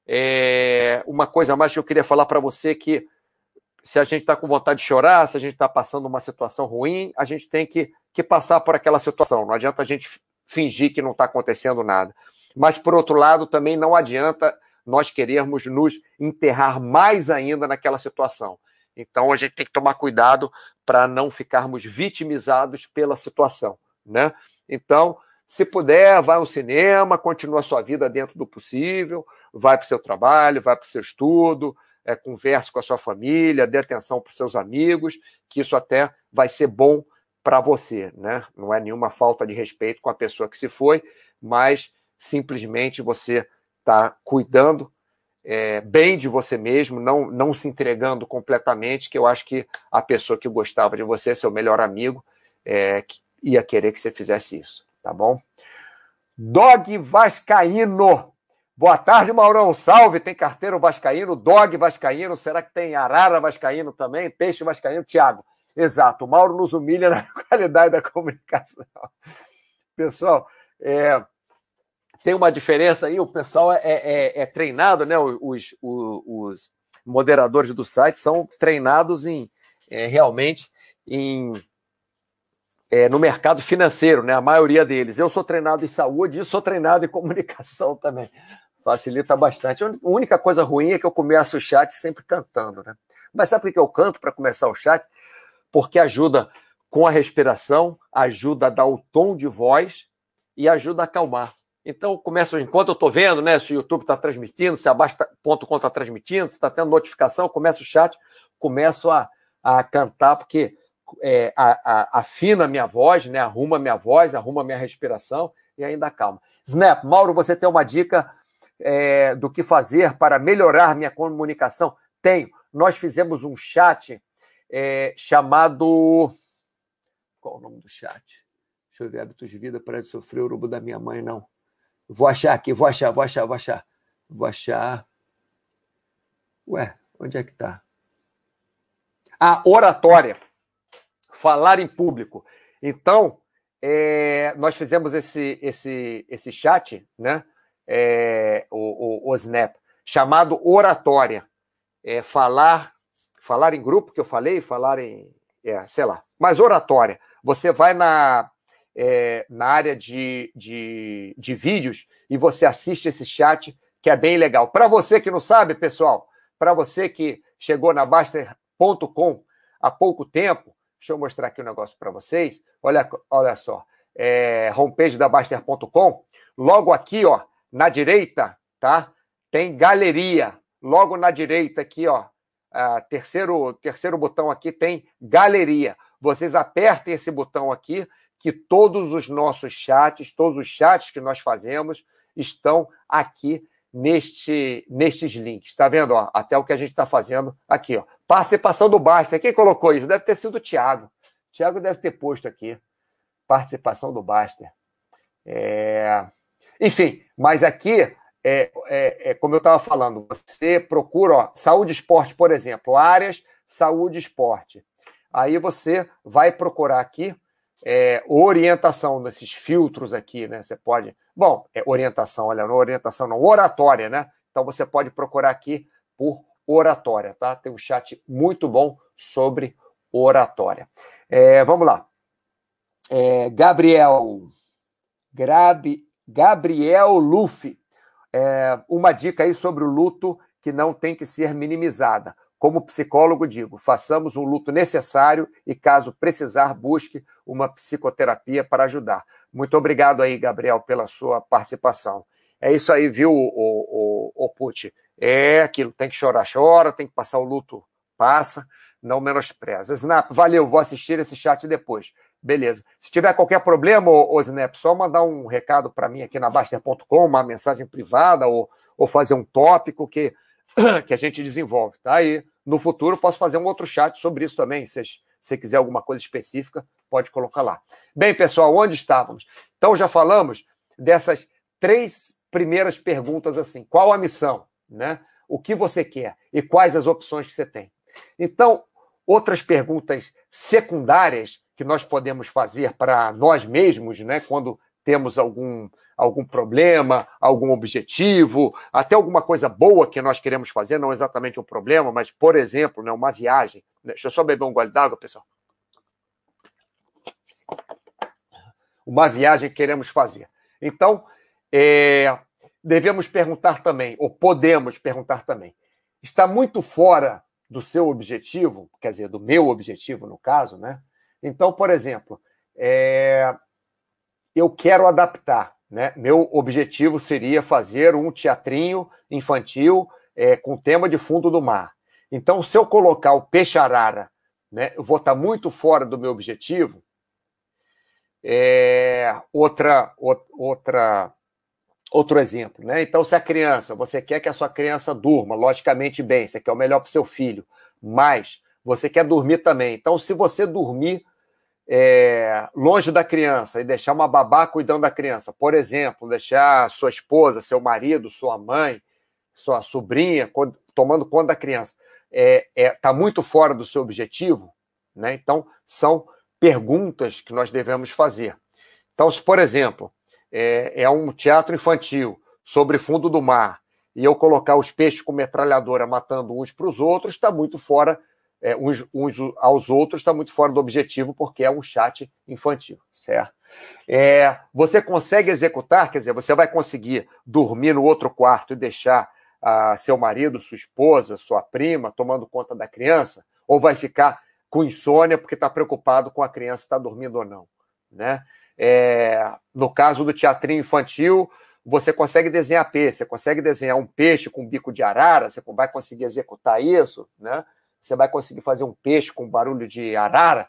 Speaker 1: É, uma coisa mais que eu queria falar para você que se a gente está com vontade de chorar, se a gente está passando uma situação ruim, a gente tem que, que passar por aquela situação. Não adianta a gente fingir que não está acontecendo nada. Mas, por outro lado, também não adianta nós querermos nos enterrar mais ainda naquela situação. Então, a gente tem que tomar cuidado para não ficarmos vitimizados pela situação, né? Então, se puder, vai ao cinema, continua a sua vida dentro do possível, vai para o seu trabalho, vai para o seu estudo, é, converse com a sua família, dê atenção para os seus amigos, que isso até vai ser bom para você, né? Não é nenhuma falta de respeito com a pessoa que se foi, mas simplesmente você está cuidando é, bem de você mesmo, não, não se entregando completamente, que eu acho que a pessoa que gostava de você, seu melhor amigo, é, ia querer que você fizesse isso, tá bom? Dog Vascaíno. Boa tarde, Maurão. Salve. Tem carteiro vascaíno, dog vascaíno. Será que tem arara vascaíno também? Peixe vascaíno? Tiago. Exato. O Mauro nos humilha na qualidade da comunicação. Pessoal, é, tem uma diferença aí. O pessoal é, é, é treinado, né? Os, os, os, moderadores do site são treinados em é, realmente em é, no mercado financeiro, né? A maioria deles. Eu sou treinado em saúde e sou treinado em comunicação também. Facilita bastante. A única coisa ruim é que eu começo o chat sempre cantando, né? Mas sabe por que eu canto para começar o chat? Porque ajuda com a respiração, ajuda a dar o tom de voz e ajuda a acalmar. Então, começo, enquanto eu estou vendo, né, se o YouTube está transmitindo, se a Basta.com está transmitindo, se está tendo notificação, começo o chat, começo a, a cantar, porque é, a, a, afina a minha voz, né? arruma a minha voz, arruma a minha respiração e ainda calma. Snap, Mauro, você tem uma dica é, do que fazer para melhorar minha comunicação? Tenho. Nós fizemos um chat é, chamado. Qual o nome do chat? Deixa eu ver, hábitos de vida para sofrer o urubu da minha mãe, não. Vou achar aqui, vou achar, vou achar, vou achar. Vou achar. Ué, onde é que está? A oratória falar em público. Então, é, nós fizemos esse, esse, esse chat, né? É, o, o, o, Snap, chamado oratória. É, falar, falar em grupo, que eu falei, falar em. É, sei lá, mas oratória. Você vai na, é, na área de, de, de vídeos e você assiste esse chat, que é bem legal. Para você que não sabe, pessoal, para você que chegou na Baster.com há pouco tempo, Deixa eu mostrar aqui um negócio para vocês. Olha, olha só. É, homepage da Baster.com. Logo aqui, ó, na direita, tá? Tem galeria. Logo na direita aqui, ó. terceiro, terceiro botão aqui tem galeria. Vocês apertem esse botão aqui, que todos os nossos chats, todos os chats que nós fazemos, estão aqui neste, nestes links. Está vendo? Ó, até o que a gente está fazendo aqui. Ó. Participação do Baster. Quem colocou isso? Deve ter sido o Thiago. O Thiago deve ter posto aqui. Participação do Baster. É... Enfim, mas aqui, é, é, é como eu estava falando, você procura ó, saúde e esporte, por exemplo, áreas saúde e esporte. Aí você vai procurar aqui é, orientação nesses filtros aqui, né? Você pode. Bom, é orientação, olha, não orientação, não, oratória, né? Então você pode procurar aqui por oratória, tá? Tem um chat muito bom sobre oratória. É, vamos lá. É, Gabriel. Grabi, Gabriel Luffy. É, uma dica aí sobre o luto que não tem que ser minimizada. Como psicólogo, digo: façamos o luto necessário e, caso precisar, busque uma psicoterapia para ajudar. Muito obrigado aí, Gabriel, pela sua participação. É isso aí, viu, o, o, o Pucci? É aquilo, tem que chorar, chora, tem que passar o luto, passa, não menospreza. Snap, valeu, vou assistir esse chat depois. Beleza. Se tiver qualquer problema, ô, só mandar um recado para mim aqui na Baster.com, uma mensagem privada ou, ou fazer um tópico que, que a gente desenvolve, tá aí no futuro, posso fazer um outro chat sobre isso também. Se você quiser alguma coisa específica, pode colocar lá. Bem, pessoal, onde estávamos? Então, já falamos dessas três primeiras perguntas assim. Qual a missão? Né? O que você quer? E quais as opções que você tem? Então, outras perguntas secundárias que nós podemos fazer para nós mesmos, né, quando temos algum, algum problema, algum objetivo, até alguma coisa boa que nós queremos fazer, não exatamente um problema, mas, por exemplo, né, uma viagem. Deixa eu só beber um gole d'água, pessoal. Uma viagem que queremos fazer. Então, é, devemos perguntar também, ou podemos perguntar também, está muito fora do seu objetivo, quer dizer, do meu objetivo, no caso, né? Então, por exemplo, é, eu quero adaptar, né? Meu objetivo seria fazer um teatrinho infantil é, com tema de fundo do mar. Então, se eu colocar o peixe-arara, né, eu vou estar muito fora do meu objetivo. É, outra, outra outro exemplo, né? Então, se a criança, você quer que a sua criança durma, logicamente bem, você quer o melhor para o seu filho, mas você quer dormir também. Então, se você dormir é, longe da criança e deixar uma babá cuidando da criança, por exemplo, deixar sua esposa, seu marido, sua mãe, sua sobrinha tomando conta da criança, é, é, tá muito fora do seu objetivo, né? Então, são perguntas que nós devemos fazer. Então, se, por exemplo, é, é um teatro infantil sobre fundo do mar e eu colocar os peixes com metralhadora matando uns para os outros, está muito fora, é, uns, uns, aos outros, está muito fora do objetivo, porque é um chat infantil, certo? É, você consegue executar, quer dizer, você vai conseguir dormir no outro quarto e deixar ah, seu marido, sua esposa, sua prima tomando conta da criança, ou vai ficar com insônia porque está preocupado com a criança estar tá dormindo ou não, né? É, no caso do teatrinho infantil, você consegue desenhar peixe, você consegue desenhar um peixe com bico de arara, você vai conseguir executar isso, né? Você vai conseguir fazer um peixe com barulho de arara.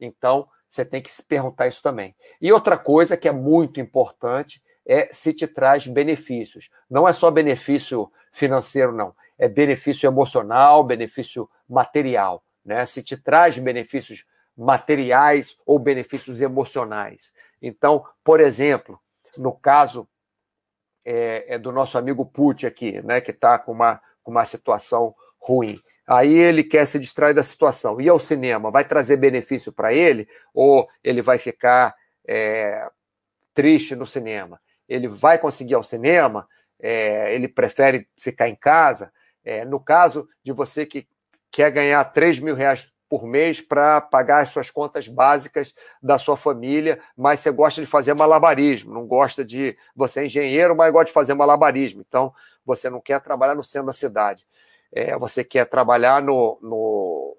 Speaker 1: Então, você tem que se perguntar isso também. E outra coisa que é muito importante é se te traz benefícios. Não é só benefício financeiro, não. É benefício emocional, benefício material. Né? Se te traz benefícios materiais ou benefícios emocionais. Então, por exemplo, no caso é, é do nosso amigo Pucci aqui, né, que está com uma, com uma situação ruim. Aí ele quer se distrair da situação. E ao cinema, vai trazer benefício para ele ou ele vai ficar é, triste no cinema? Ele vai conseguir ao cinema? É, ele prefere ficar em casa? É, no caso de você que quer ganhar 3 mil reais por mês para pagar as suas contas básicas da sua família, mas você gosta de fazer malabarismo, não gosta de. Você é engenheiro, mas gosta de fazer malabarismo. Então, você não quer trabalhar no centro da cidade. É, você quer trabalhar no, no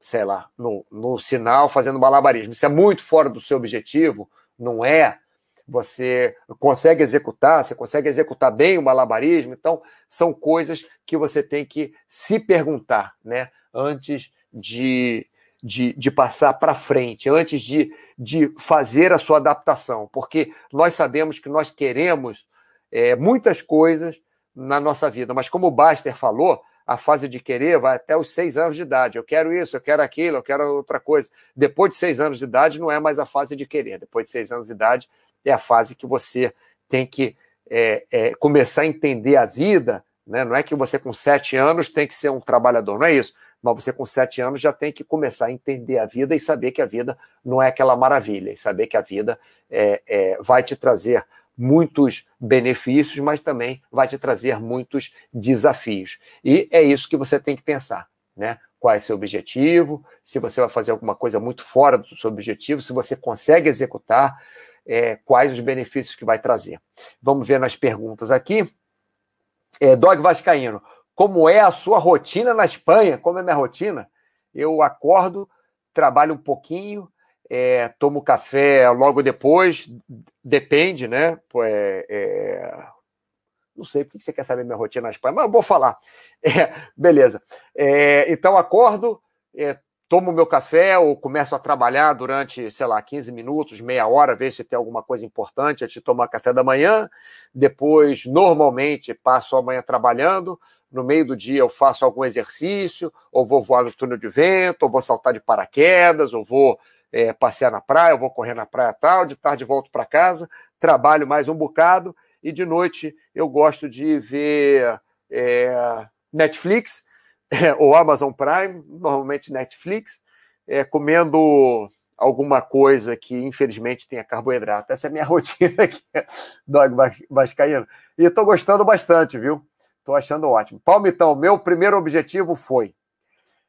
Speaker 1: sei lá, no, no sinal fazendo malabarismo. Isso é muito fora do seu objetivo, não é? Você consegue executar, você consegue executar bem o malabarismo, então são coisas que você tem que se perguntar, né? Antes de, de, de passar para frente, antes de, de fazer a sua adaptação, porque nós sabemos que nós queremos é, muitas coisas na nossa vida, mas como o Baster falou, a fase de querer vai até os seis anos de idade. Eu quero isso, eu quero aquilo, eu quero outra coisa. Depois de seis anos de idade, não é mais a fase de querer. Depois de seis anos de idade, é a fase que você tem que é, é, começar a entender a vida. Né? Não é que você, com sete anos, tem que ser um trabalhador, não é isso mas você com sete anos já tem que começar a entender a vida e saber que a vida não é aquela maravilha, e saber que a vida é, é, vai te trazer muitos benefícios, mas também vai te trazer muitos desafios. E é isso que você tem que pensar, né? Qual é seu objetivo? Se você vai fazer alguma coisa muito fora do seu objetivo, se você consegue executar, é, quais os benefícios que vai trazer. Vamos ver nas perguntas aqui. É, Dog Vascaíno, como é a sua rotina na Espanha, como é minha rotina. Eu acordo, trabalho um pouquinho, é, tomo café logo depois, depende, né? É, é... Não sei por que você quer saber minha rotina na Espanha, mas eu vou falar. É, beleza. É, então, acordo, é, tomo meu café ou começo a trabalhar durante, sei lá, 15 minutos, meia hora, ver se tem alguma coisa importante antes de tomar café da manhã. Depois, normalmente, passo a manhã trabalhando. No meio do dia, eu faço algum exercício, ou vou voar no túnel de vento, ou vou saltar de paraquedas, ou vou é, passear na praia, ou vou correr na praia tal. De tarde, volto para casa, trabalho mais um bocado. E de noite, eu gosto de ver é, Netflix é, ou Amazon Prime, normalmente Netflix, é, comendo alguma coisa que infelizmente tenha carboidrato. Essa é a minha rotina aqui, Dog Vascaíno. E estou gostando bastante, viu? Estou achando ótimo. Palmitão, meu primeiro objetivo foi.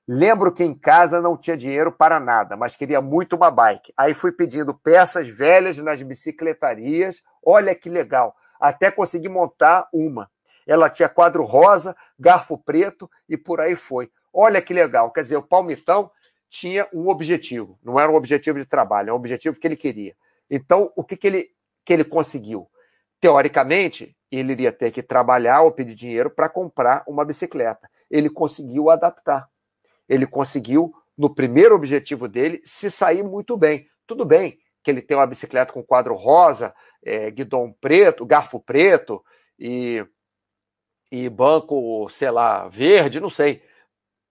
Speaker 1: Lembro que em casa não tinha dinheiro para nada, mas queria muito uma bike. Aí fui pedindo peças velhas nas bicicletarias. Olha que legal. Até consegui montar uma. Ela tinha quadro rosa, garfo preto e por aí foi. Olha que legal. Quer dizer, o Palmitão tinha um objetivo. Não era um objetivo de trabalho, é um objetivo que ele queria. Então, o que, que, ele, que ele conseguiu? Teoricamente, ele iria ter que trabalhar ou pedir dinheiro para comprar uma bicicleta. Ele conseguiu adaptar. Ele conseguiu, no primeiro objetivo dele, se sair muito bem. Tudo bem que ele tem uma bicicleta com quadro rosa, é, guidão preto, garfo preto e, e banco, sei lá, verde, não sei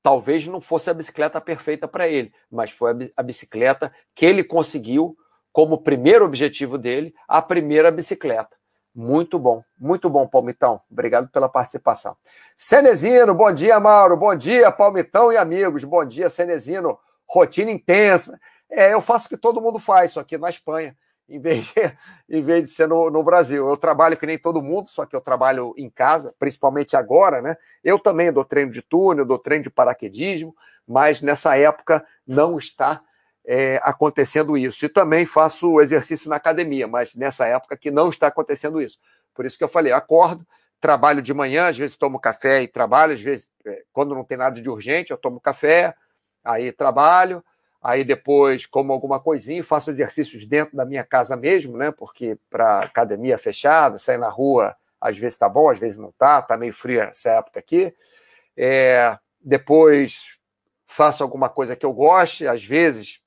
Speaker 1: talvez não fosse a bicicleta perfeita para ele, mas foi a bicicleta que ele conseguiu como primeiro objetivo dele, a primeira bicicleta. Muito bom, muito bom, Palmitão. Obrigado pela participação. Cenezino, bom dia, Mauro. Bom dia, Palmitão e amigos. Bom dia, Cenezino. Rotina intensa. É, eu faço o que todo mundo faz, só que na Espanha em vez de, em vez de ser no, no, Brasil. Eu trabalho que nem todo mundo, só que eu trabalho em casa, principalmente agora, né? Eu também dou treino de túnel, dou treino de paraquedismo, mas nessa época não está é, acontecendo isso. E também faço exercício na academia, mas nessa época que não está acontecendo isso. Por isso que eu falei, acordo, trabalho de manhã, às vezes tomo café e trabalho, às vezes, é, quando não tem nada de urgente, eu tomo café, aí trabalho, aí depois como alguma coisinha, faço exercícios dentro da minha casa mesmo, né? Porque para academia fechada, sair na rua, às vezes tá bom, às vezes não tá, tá meio frio essa época aqui. É, depois faço alguma coisa que eu goste, às vezes,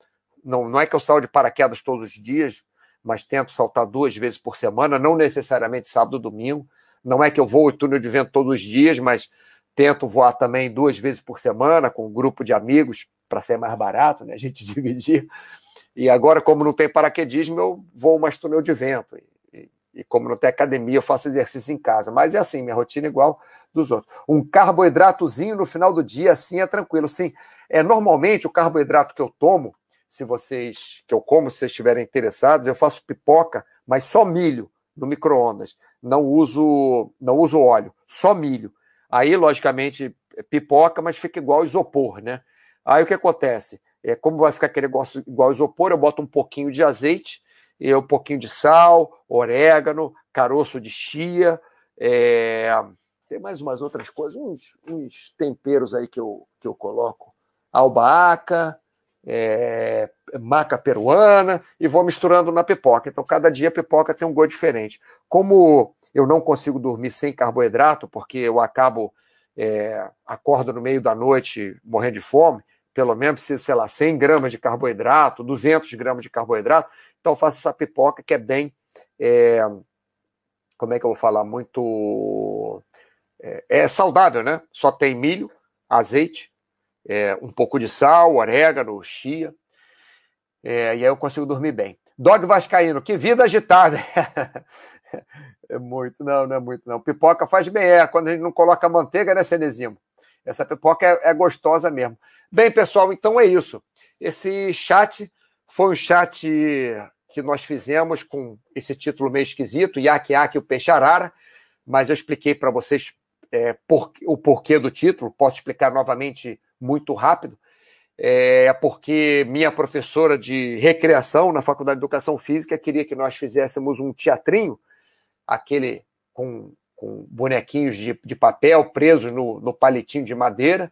Speaker 1: não, não é que eu saio de paraquedas todos os dias, mas tento saltar duas vezes por semana, não necessariamente sábado ou domingo. Não é que eu vou e túnel de vento todos os dias, mas tento voar também duas vezes por semana com um grupo de amigos para ser mais barato, né? A gente dividir. E agora, como não tem paraquedismo, eu vou mais túnel de vento. E, e, como não tem academia, eu faço exercício em casa. Mas é assim, minha rotina é igual dos outros. Um carboidratozinho no final do dia, assim é tranquilo. Sim, é normalmente o carboidrato que eu tomo, se vocês que eu como, se vocês estiverem interessados, eu faço pipoca, mas só milho no micro-ondas. Não uso, não uso óleo, só milho. Aí, logicamente, pipoca, mas fica igual isopor, né? Aí o que acontece? É, como vai ficar aquele negócio igual isopor, eu boto um pouquinho de azeite, e um pouquinho de sal, orégano, caroço de chia, é... tem mais umas outras coisas, uns, uns, temperos aí que eu, que eu coloco. Albahaca, é... maca peruana, e vou misturando na pipoca. Então, cada dia a pipoca tem um gosto diferente. Como eu não consigo dormir sem carboidrato, porque eu acabo, é... acordo no meio da noite morrendo de fome, pelo menos, sei lá, 100 gramas de carboidrato, 200 gramas de carboidrato. Então, faço essa pipoca que é bem. É, como é que eu vou falar? Muito. É, é saudável, né? Só tem milho, azeite, é, um pouco de sal, orégano, chia. É, e aí eu consigo dormir bem. Dog Vascaíno, que vida agitada. é muito, não, não é muito, não. Pipoca faz bem, é. Quando a gente não coloca manteiga, né, Cenezimo? Essa pipoca é, é gostosa mesmo. Bem, pessoal, então é isso. Esse chat foi um chat que nós fizemos com esse título meio esquisito, Iaque Iaque o Peixe Arara, mas eu expliquei para vocês é, por, o porquê do título, posso explicar novamente muito rápido. É porque minha professora de recreação na Faculdade de Educação Física queria que nós fizéssemos um teatrinho, aquele com com bonequinhos de, de papel presos no, no palitinho de madeira,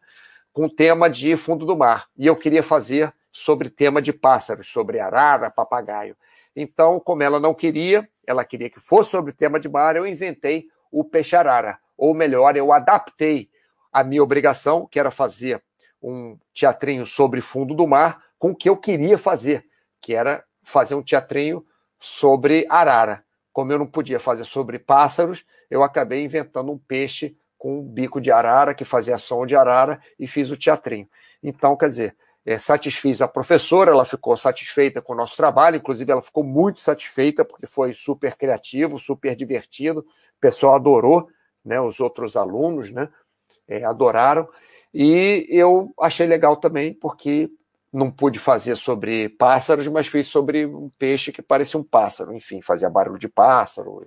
Speaker 1: com tema de fundo do mar. E eu queria fazer sobre tema de pássaros, sobre arara, papagaio. Então, como ela não queria, ela queria que fosse sobre tema de mar, eu inventei o peixe-arara. Ou melhor, eu adaptei a minha obrigação, que era fazer um teatrinho sobre fundo do mar, com o que eu queria fazer, que era fazer um teatrinho sobre arara. Como eu não podia fazer sobre pássaros, eu acabei inventando um peixe com um bico de arara, que fazia som de arara, e fiz o teatrinho. Então, quer dizer, é, satisfiz a professora, ela ficou satisfeita com o nosso trabalho, inclusive ela ficou muito satisfeita, porque foi super criativo, super divertido, o pessoal adorou, né, os outros alunos, né, é, adoraram, e eu achei legal também, porque não pude fazer sobre pássaros, mas fiz sobre um peixe que parecia um pássaro. Enfim, fazia barulho de pássaro,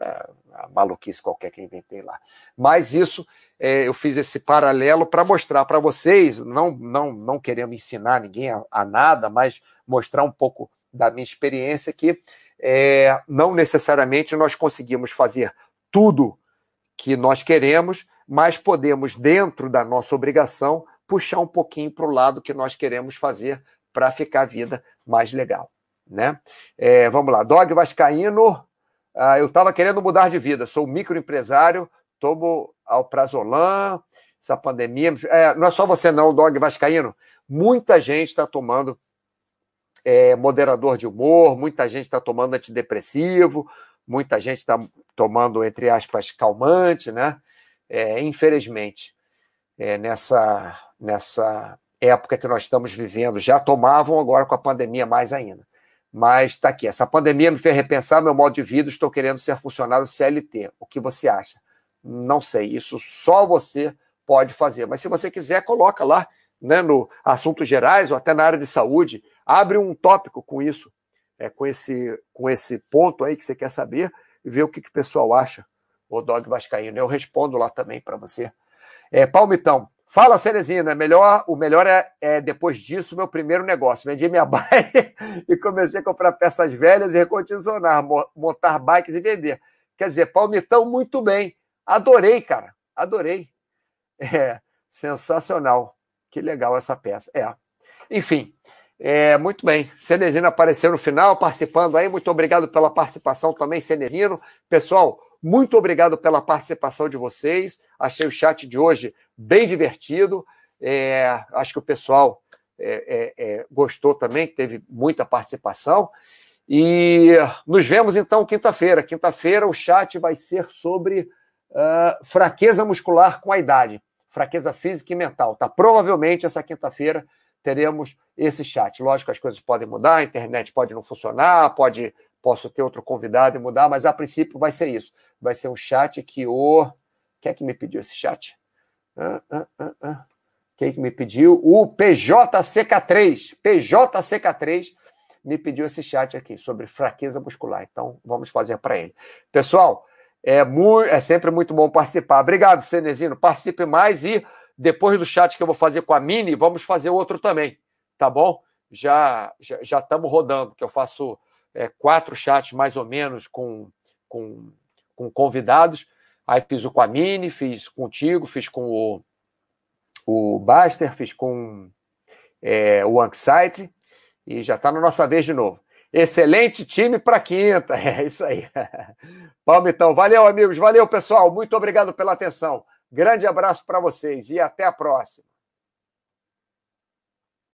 Speaker 1: é, a maluquice qualquer que inventei lá. Mas isso, é, eu fiz esse paralelo para mostrar para vocês, não, não, não querendo ensinar ninguém a, a, nada, mas mostrar um pouco da minha experiência que é, não necessariamente nós conseguimos fazer tudo que nós queremos, mas podemos, dentro da nossa obrigação, puxar um pouquinho para o lado que nós queremos fazer para ficar a vida mais legal. Né? É, vamos lá, Dog Vascaíno, ah, eu estava querendo mudar de vida, sou microempresário, tomo alprazolam, essa pandemia. É, não é só você, não, Dog Vascaíno. Muita gente está tomando é, moderador de humor, muita gente está tomando antidepressivo, muita gente está tomando, entre aspas, calmante, né? É, infelizmente, é, nessa, nessa época que nós estamos vivendo, já tomavam agora com a pandemia mais ainda. Mas está aqui. Essa pandemia me fez repensar meu modo de vida. Estou querendo ser funcionário CLT. O que você acha? Não sei. Isso só você pode fazer. Mas se você quiser, coloca lá né, no assuntos gerais ou até na área de saúde. Abre um tópico com isso, é, com, esse, com esse ponto aí que você quer saber e vê o que, que o pessoal acha. O Dog Vascaíno. Eu respondo lá também para você. É, Palmitão, Fala, Cerezina, melhor, o melhor é, é, depois disso meu primeiro negócio. Vendi minha bike e comecei a comprar peças velhas e recondicionar, montar bikes e vender. Quer dizer, Palmitão, muito bem. Adorei, cara. Adorei. É, sensacional. Que legal essa peça. É. Enfim, é, muito bem. Cenezino apareceu no final, participando aí. Muito obrigado pela participação também, Cenezino. Pessoal, muito obrigado pela participação de vocês. Achei o chat de hoje bem divertido. É, acho que o pessoal é, é, é gostou também, teve muita participação. E nos vemos então quinta-feira. Quinta-feira o chat vai ser sobre uh, fraqueza muscular com a idade, fraqueza física e mental. Tá? Provavelmente essa quinta-feira teremos esse chat. Lógico as coisas podem mudar, a internet pode não funcionar, pode posso ter outro convidado e mudar, mas a princípio vai ser isso. Vai ser um chat que o. Quem é que me pediu esse chat? Ah, ah, ah, ah. Quem é que me pediu? O PJCK3. PJCK3 me pediu esse chat aqui sobre fraqueza muscular. Então, vamos fazer para ele. Pessoal, é, muito, é sempre muito bom participar. Obrigado, Cenezino. Participe mais e depois do chat que eu vou fazer com a Mini, vamos fazer outro também. Tá bom? Já já estamos rodando, que eu faço é, quatro chats mais ou menos com, com, com convidados. Aí fiz o com a Mini, fiz contigo, fiz com o, o Baster, fiz com é, o Anxiety e já está na nossa vez de novo. Excelente time para quinta. É isso aí. Palmitão. Valeu, amigos. Valeu, pessoal. Muito obrigado pela atenção. Grande abraço para vocês e até a próxima.